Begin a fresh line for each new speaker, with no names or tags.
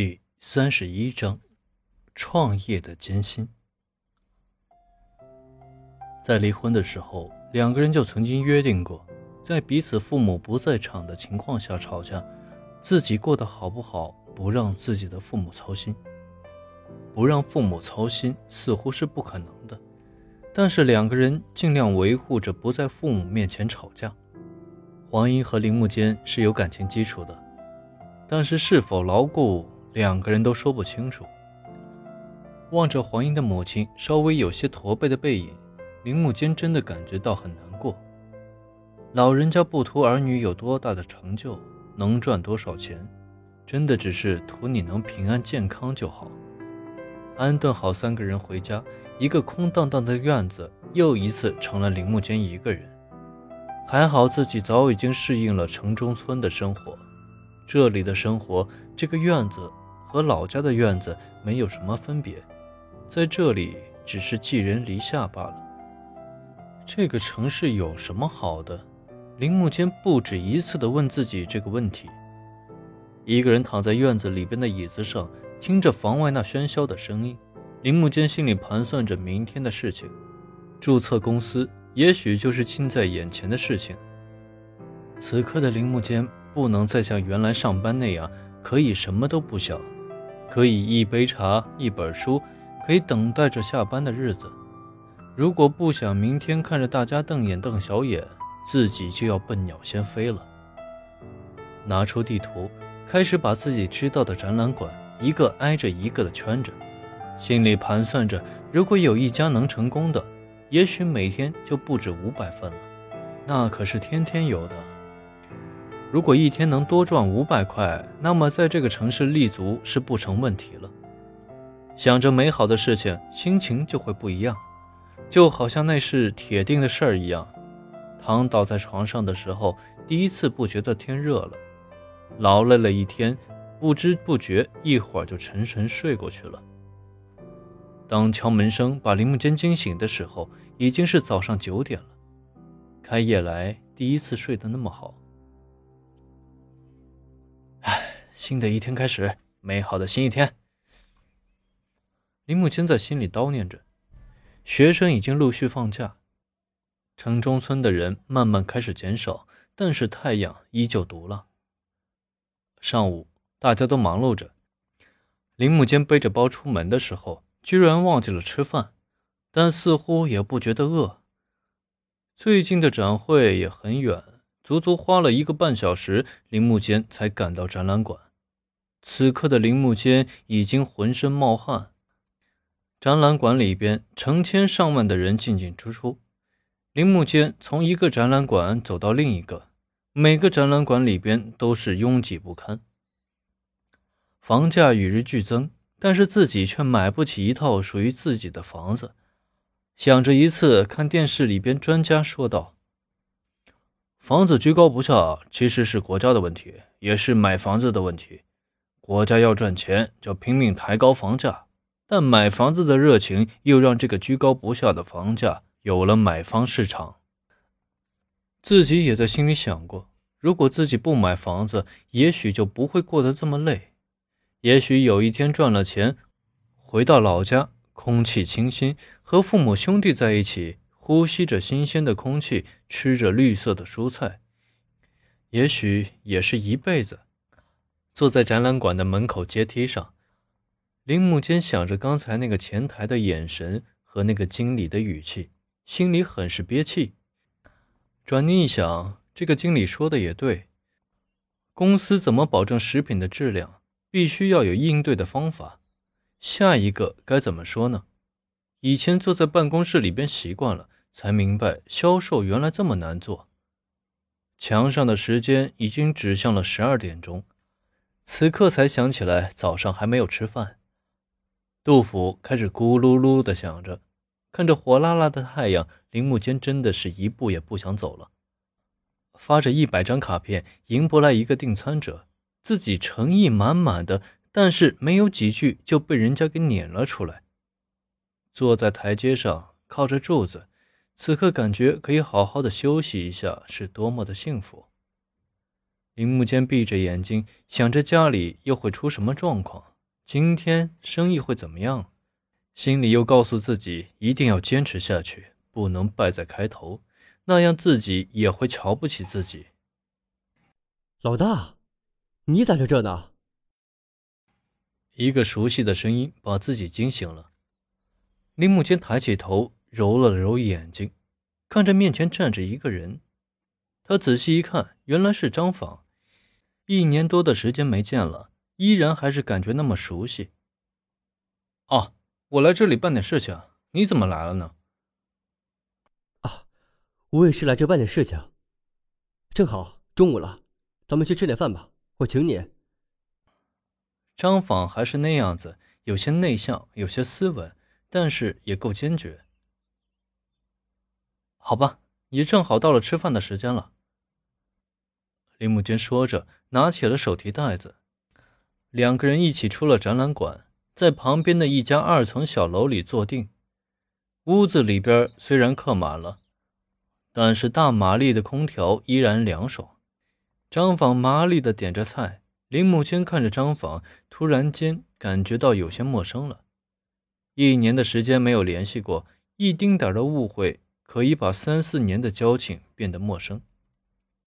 第三十一章：创业的艰辛。在离婚的时候，两个人就曾经约定过，在彼此父母不在场的情况下吵架，自己过得好不好，不让自己的父母操心。不让父母操心似乎是不可能的，但是两个人尽量维护着不在父母面前吵架。黄英和铃木间是有感情基础的，但是是否牢固？两个人都说不清楚。望着黄英的母亲稍微有些驼背的背影，铃木间真的感觉到很难过。老人家不图儿女有多大的成就，能赚多少钱，真的只是图你能平安健康就好。安顿好三个人回家，一个空荡荡的院子又一次成了铃木间一个人。还好自己早已经适应了城中村的生活，这里的生活，这个院子。和老家的院子没有什么分别，在这里只是寄人篱下罢了。这个城市有什么好的？铃木间不止一次地问自己这个问题。一个人躺在院子里边的椅子上，听着房外那喧嚣的声音，铃木间心里盘算着明天的事情。注册公司也许就是近在眼前的事情。此刻的铃木间不能再像原来上班那样，可以什么都不想。可以一杯茶，一本书，可以等待着下班的日子。如果不想明天看着大家瞪眼瞪小眼，自己就要笨鸟先飞了。拿出地图，开始把自己知道的展览馆一个挨着一个的圈着，心里盘算着，如果有一家能成功的，也许每天就不止五百份了，那可是天天有的。如果一天能多赚五百块，那么在这个城市立足是不成问题了。想着美好的事情，心情就会不一样，就好像那是铁定的事儿一样。躺倒在床上的时候，第一次不觉得天热了。劳累了一天，不知不觉一会儿就沉沉睡过去了。当敲门声把铃木间惊醒的时候，已经是早上九点了。开业来第一次睡得那么好。新的一天开始，美好的新一天。林木清在心里叨念着。学生已经陆续放假，城中村的人慢慢开始减少，但是太阳依旧毒辣。上午大家都忙碌着，林木间背着包出门的时候，居然忘记了吃饭，但似乎也不觉得饿。最近的展会也很远，足足花了一个半小时，林木间才赶到展览馆。此刻的铃木间已经浑身冒汗。展览馆里边成千上万的人进进出出，铃木间从一个展览馆走到另一个，每个展览馆里边都是拥挤不堪。房价与日俱增，但是自己却买不起一套属于自己的房子。想着一次看电视里边专家说道：“房子居高不下，其实是国家的问题，也是买房子的问题。”国家要赚钱，就拼命抬高房价，但买房子的热情又让这个居高不下的房价有了买方市场。自己也在心里想过，如果自己不买房子，也许就不会过得这么累。也许有一天赚了钱，回到老家，空气清新，和父母兄弟在一起，呼吸着新鲜的空气，吃着绿色的蔬菜，也许也是一辈子。坐在展览馆的门口阶梯上，铃木间想着刚才那个前台的眼神和那个经理的语气，心里很是憋气。转念一想，这个经理说的也对，公司怎么保证食品的质量，必须要有应对的方法。下一个该怎么说呢？以前坐在办公室里边习惯了，才明白销售原来这么难做。墙上的时间已经指向了十二点钟。此刻才想起来，早上还没有吃饭。杜甫开始咕噜噜的想着，看着火辣辣的太阳，林木间真的是一步也不想走了。发着一百张卡片迎不来一个订餐者，自己诚意满满的，但是没有几句就被人家给撵了出来。坐在台阶上，靠着柱子，此刻感觉可以好好的休息一下，是多么的幸福。铃木间闭着眼睛，想着家里又会出什么状况。今天生意会怎么样？心里又告诉自己一定要坚持下去，不能败在开头，那样自己也会瞧不起自己。
老大，你咋在这呢？
一个熟悉的声音把自己惊醒了。林木间抬起头，揉了揉眼睛，看着面前站着一个人。他仔细一看，原来是张访。一年多的时间没见了，依然还是感觉那么熟悉。哦，我来这里办点事情，你怎么来了呢？
啊，我也是来这办点事情。正好中午了，咱们去吃点饭吧，我请你。
张访还是那样子，有些内向，有些斯文，但是也够坚决。好吧，也正好到了吃饭的时间了。林木间说着，拿起了手提袋子，两个人一起出了展览馆，在旁边的一家二层小楼里坐定。屋子里边虽然客满了，但是大马力的空调依然凉爽。张访麻利的点着菜。林木清看着张访，突然间感觉到有些陌生了。一年的时间没有联系过，一丁点的误会可以把三四年的交情变得陌生。